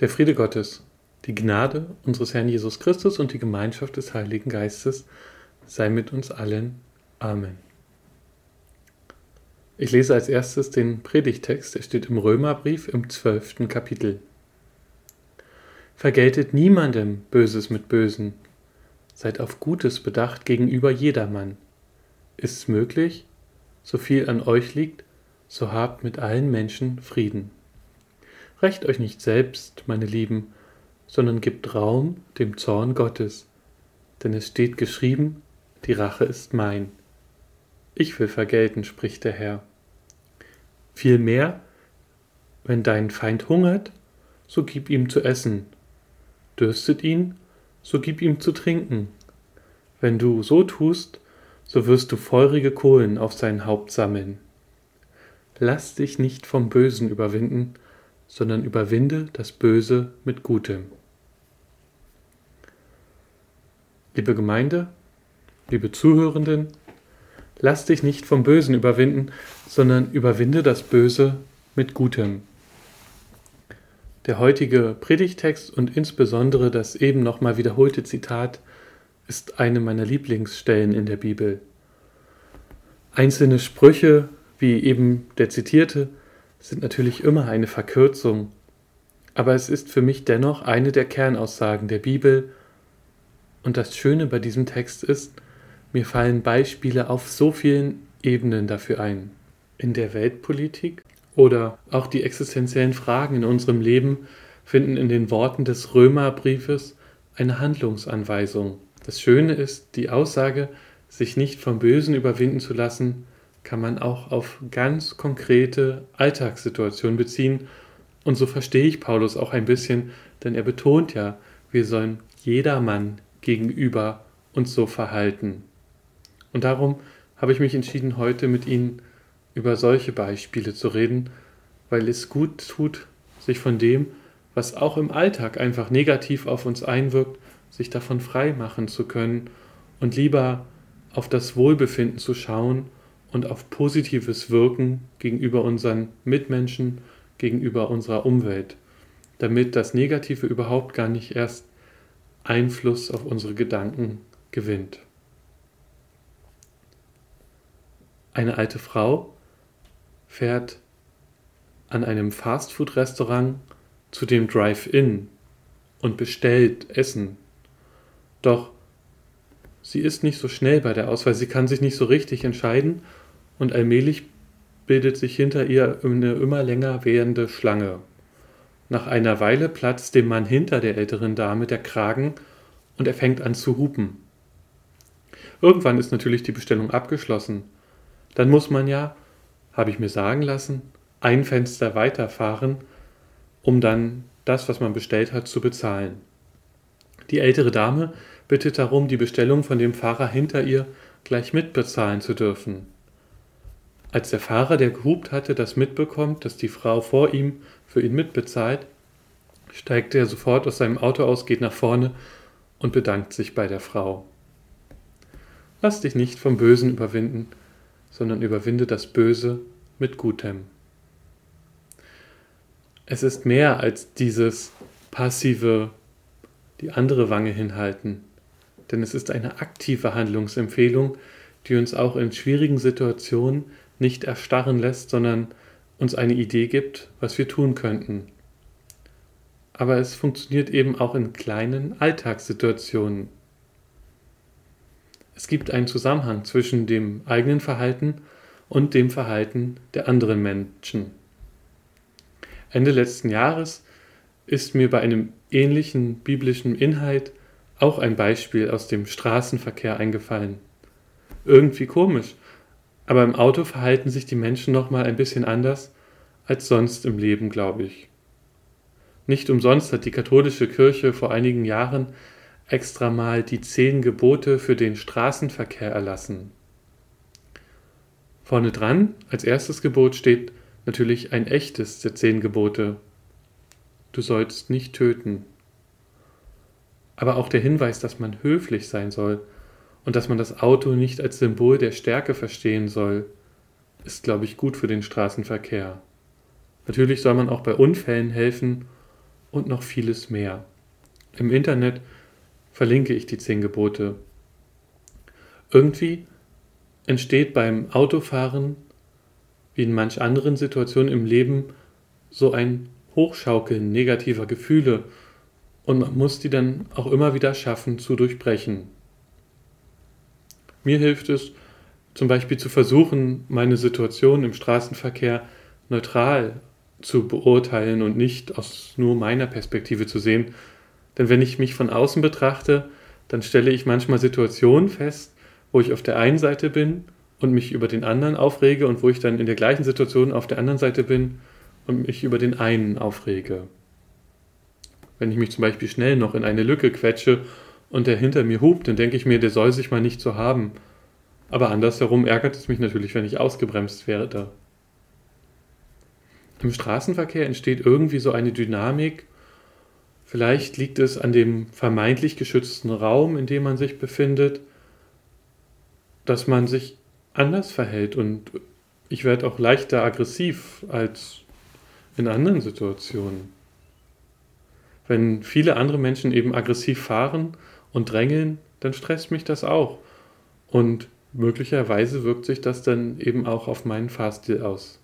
Der Friede Gottes, die Gnade unseres Herrn Jesus Christus und die Gemeinschaft des Heiligen Geistes sei mit uns allen. Amen. Ich lese als erstes den Predigtext, der steht im Römerbrief im zwölften Kapitel. Vergeltet niemandem Böses mit Bösen, seid auf Gutes bedacht gegenüber jedermann. Ist's möglich? So viel an euch liegt, so habt mit allen Menschen Frieden. Rächt euch nicht selbst, meine Lieben, sondern gebt Raum dem Zorn Gottes. Denn es steht geschrieben, die Rache ist mein. Ich will vergelten, spricht der Herr. Vielmehr, wenn dein Feind hungert, so gib ihm zu essen. Dürstet ihn, so gib ihm zu trinken. Wenn du so tust, so wirst du feurige Kohlen auf sein Haupt sammeln. Lass dich nicht vom Bösen überwinden, sondern überwinde das Böse mit Gutem. Liebe Gemeinde, liebe Zuhörenden, lass dich nicht vom Bösen überwinden, sondern überwinde das Böse mit Gutem. Der heutige Predigtext und insbesondere das eben nochmal wiederholte Zitat ist eine meiner Lieblingsstellen in der Bibel. Einzelne Sprüche, wie eben der zitierte, sind natürlich immer eine Verkürzung, aber es ist für mich dennoch eine der Kernaussagen der Bibel. Und das Schöne bei diesem Text ist, mir fallen Beispiele auf so vielen Ebenen dafür ein. In der Weltpolitik oder auch die existenziellen Fragen in unserem Leben finden in den Worten des Römerbriefes eine Handlungsanweisung. Das Schöne ist die Aussage, sich nicht vom Bösen überwinden zu lassen, kann man auch auf ganz konkrete Alltagssituationen beziehen. Und so verstehe ich Paulus auch ein bisschen, denn er betont ja, wir sollen jedermann gegenüber uns so verhalten. Und darum habe ich mich entschieden, heute mit Ihnen über solche Beispiele zu reden, weil es gut tut, sich von dem, was auch im Alltag einfach negativ auf uns einwirkt, sich davon frei machen zu können und lieber auf das Wohlbefinden zu schauen und auf positives Wirken gegenüber unseren Mitmenschen, gegenüber unserer Umwelt, damit das Negative überhaupt gar nicht erst Einfluss auf unsere Gedanken gewinnt. Eine alte Frau fährt an einem Fastfood-Restaurant zu dem Drive-In und bestellt Essen. Doch sie ist nicht so schnell bei der Auswahl, sie kann sich nicht so richtig entscheiden und allmählich bildet sich hinter ihr eine immer länger währende Schlange. Nach einer Weile platzt dem Mann hinter der älteren Dame der Kragen und er fängt an zu hupen. Irgendwann ist natürlich die Bestellung abgeschlossen. Dann muss man ja, habe ich mir sagen lassen, ein Fenster weiterfahren, um dann das, was man bestellt hat, zu bezahlen. Die ältere Dame bittet darum, die Bestellung von dem Fahrer hinter ihr gleich mitbezahlen zu dürfen. Als der Fahrer, der gehupt hatte, das mitbekommt, dass die Frau vor ihm für ihn mitbezahlt, steigt er sofort aus seinem Auto aus, geht nach vorne und bedankt sich bei der Frau. Lass dich nicht vom Bösen überwinden, sondern überwinde das Böse mit Gutem. Es ist mehr als dieses passive, die andere Wange hinhalten, denn es ist eine aktive Handlungsempfehlung, die uns auch in schwierigen Situationen nicht erstarren lässt, sondern uns eine Idee gibt, was wir tun könnten. Aber es funktioniert eben auch in kleinen Alltagssituationen. Es gibt einen Zusammenhang zwischen dem eigenen Verhalten und dem Verhalten der anderen Menschen. Ende letzten Jahres ist mir bei einem ähnlichen biblischen Inhalt auch ein Beispiel aus dem Straßenverkehr eingefallen. Irgendwie komisch, aber im Auto verhalten sich die Menschen noch mal ein bisschen anders als sonst im Leben, glaube ich. Nicht umsonst hat die katholische Kirche vor einigen Jahren extra mal die zehn Gebote für den Straßenverkehr erlassen. Vorne dran, als erstes Gebot steht natürlich ein echtes der zehn Gebote. Du sollst nicht töten. Aber auch der Hinweis, dass man höflich sein soll und dass man das Auto nicht als Symbol der Stärke verstehen soll, ist, glaube ich, gut für den Straßenverkehr. Natürlich soll man auch bei Unfällen helfen und noch vieles mehr. Im Internet verlinke ich die zehn Gebote. Irgendwie entsteht beim Autofahren, wie in manch anderen Situationen im Leben, so ein Hochschaukeln negativer Gefühle und man muss die dann auch immer wieder schaffen zu durchbrechen. Mir hilft es zum Beispiel zu versuchen, meine Situation im Straßenverkehr neutral zu beurteilen und nicht aus nur meiner Perspektive zu sehen. Denn wenn ich mich von außen betrachte, dann stelle ich manchmal Situationen fest, wo ich auf der einen Seite bin und mich über den anderen aufrege und wo ich dann in der gleichen Situation auf der anderen Seite bin und mich über den einen aufrege. Wenn ich mich zum Beispiel schnell noch in eine Lücke quetsche und der hinter mir hupt, dann denke ich mir, der soll sich mal nicht so haben. Aber andersherum ärgert es mich natürlich, wenn ich ausgebremst werde. Im Straßenverkehr entsteht irgendwie so eine Dynamik. Vielleicht liegt es an dem vermeintlich geschützten Raum, in dem man sich befindet, dass man sich anders verhält und ich werde auch leichter aggressiv als in anderen Situationen. Wenn viele andere Menschen eben aggressiv fahren und drängeln, dann stresst mich das auch. Und möglicherweise wirkt sich das dann eben auch auf meinen Fahrstil aus.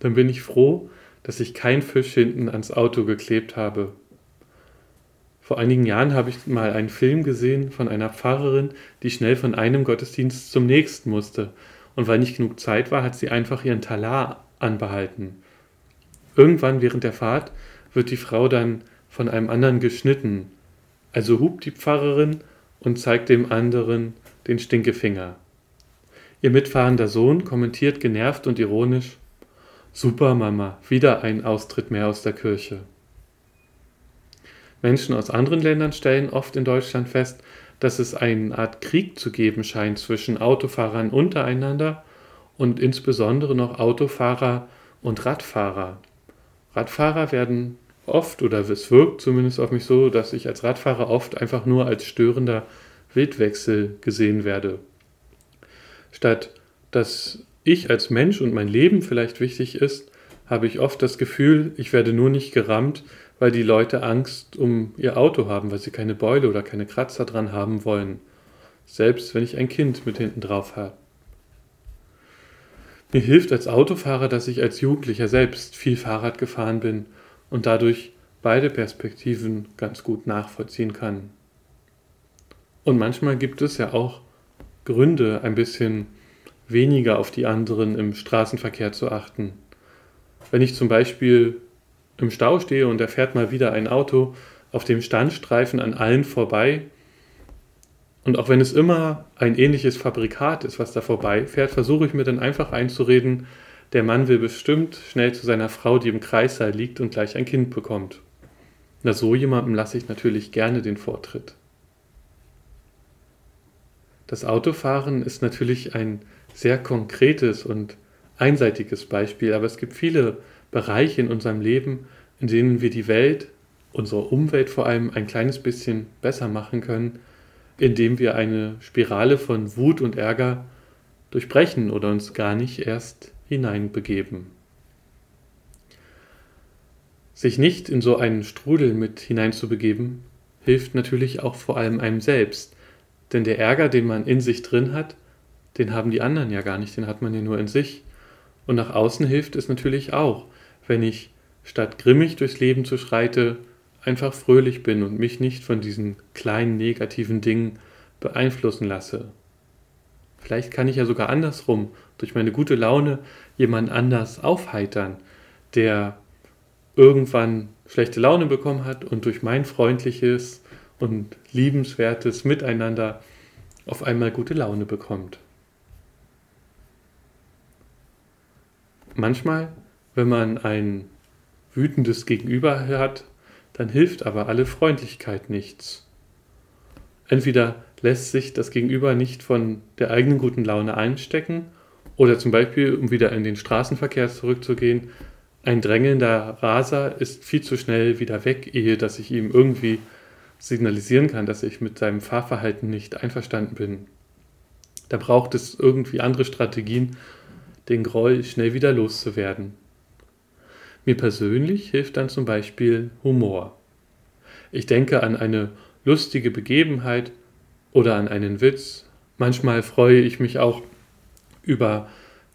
Dann bin ich froh, dass ich kein Fisch hinten ans Auto geklebt habe. Vor einigen Jahren habe ich mal einen Film gesehen von einer Pfarrerin, die schnell von einem Gottesdienst zum nächsten musste. Und weil nicht genug Zeit war, hat sie einfach ihren Talar anbehalten. Irgendwann während der Fahrt wird die Frau dann von einem anderen geschnitten. Also hupt die Pfarrerin und zeigt dem anderen den Stinkefinger. Ihr mitfahrender Sohn kommentiert genervt und ironisch Super Mama, wieder ein Austritt mehr aus der Kirche. Menschen aus anderen Ländern stellen oft in Deutschland fest, dass es eine Art Krieg zu geben scheint zwischen Autofahrern untereinander und insbesondere noch Autofahrer und Radfahrer. Radfahrer werden oft, oder es wirkt zumindest auf mich so, dass ich als Radfahrer oft einfach nur als störender Wildwechsel gesehen werde. Statt dass ich als Mensch und mein Leben vielleicht wichtig ist, habe ich oft das Gefühl, ich werde nur nicht gerammt, weil die Leute Angst um ihr Auto haben, weil sie keine Beule oder keine Kratzer dran haben wollen. Selbst wenn ich ein Kind mit hinten drauf habe. Mir hilft als Autofahrer, dass ich als Jugendlicher selbst viel Fahrrad gefahren bin und dadurch beide Perspektiven ganz gut nachvollziehen kann. Und manchmal gibt es ja auch Gründe, ein bisschen weniger auf die anderen im Straßenverkehr zu achten. Wenn ich zum Beispiel im Stau stehe und da fährt mal wieder ein Auto auf dem Standstreifen an allen vorbei, und auch wenn es immer ein ähnliches Fabrikat ist, was da vorbeifährt, versuche ich mir dann einfach einzureden, der Mann will bestimmt schnell zu seiner Frau, die im Kreissaal liegt und gleich ein Kind bekommt. Na, so jemandem lasse ich natürlich gerne den Vortritt. Das Autofahren ist natürlich ein sehr konkretes und einseitiges Beispiel, aber es gibt viele Bereiche in unserem Leben, in denen wir die Welt, unsere Umwelt vor allem, ein kleines bisschen besser machen können, indem wir eine Spirale von Wut und Ärger durchbrechen oder uns gar nicht erst hineinbegeben. Sich nicht in so einen Strudel mit hineinzubegeben, hilft natürlich auch vor allem einem selbst, denn der Ärger, den man in sich drin hat, den haben die anderen ja gar nicht, den hat man ja nur in sich. Und nach außen hilft es natürlich auch, wenn ich statt grimmig durchs Leben zu schreite, einfach fröhlich bin und mich nicht von diesen kleinen negativen Dingen beeinflussen lasse. Vielleicht kann ich ja sogar andersrum durch meine gute Laune jemand anders aufheitern, der irgendwann schlechte Laune bekommen hat und durch mein freundliches und liebenswertes Miteinander auf einmal gute Laune bekommt. Manchmal, wenn man ein wütendes Gegenüber hat, dann hilft aber alle Freundlichkeit nichts. Entweder lässt sich das Gegenüber nicht von der eigenen guten Laune einstecken, oder zum Beispiel, um wieder in den Straßenverkehr zurückzugehen, ein drängelnder Raser ist viel zu schnell wieder weg, ehe dass ich ihm irgendwie signalisieren kann, dass ich mit seinem Fahrverhalten nicht einverstanden bin. Da braucht es irgendwie andere Strategien, den Groll schnell wieder loszuwerden. Mir persönlich hilft dann zum Beispiel Humor. Ich denke an eine lustige Begebenheit oder an einen Witz. Manchmal freue ich mich auch über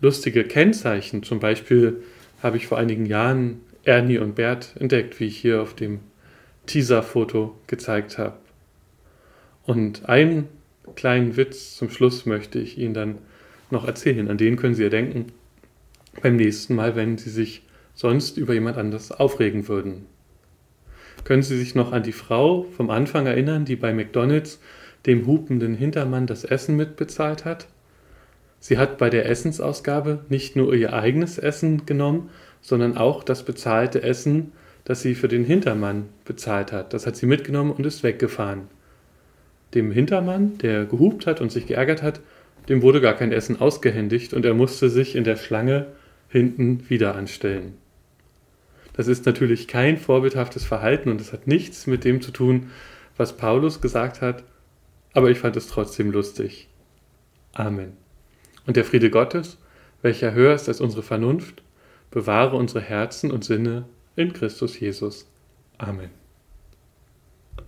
lustige Kennzeichen. Zum Beispiel habe ich vor einigen Jahren Ernie und Bert entdeckt, wie ich hier auf dem Teaser-Foto gezeigt habe. Und einen kleinen Witz zum Schluss möchte ich Ihnen dann noch erzählen. An den können Sie ja denken beim nächsten Mal, wenn Sie sich sonst über jemand anders aufregen würden. Können Sie sich noch an die Frau vom Anfang erinnern, die bei McDonald's dem hupenden Hintermann das Essen mitbezahlt hat? Sie hat bei der Essensausgabe nicht nur ihr eigenes Essen genommen, sondern auch das bezahlte Essen, das sie für den Hintermann bezahlt hat. Das hat sie mitgenommen und ist weggefahren. Dem Hintermann, der gehupt hat und sich geärgert hat, dem wurde gar kein Essen ausgehändigt und er musste sich in der Schlange hinten wieder anstellen. Das ist natürlich kein vorbildhaftes Verhalten und es hat nichts mit dem zu tun, was Paulus gesagt hat, aber ich fand es trotzdem lustig. Amen. Und der Friede Gottes, welcher höher ist als unsere Vernunft, bewahre unsere Herzen und Sinne in Christus Jesus. Amen.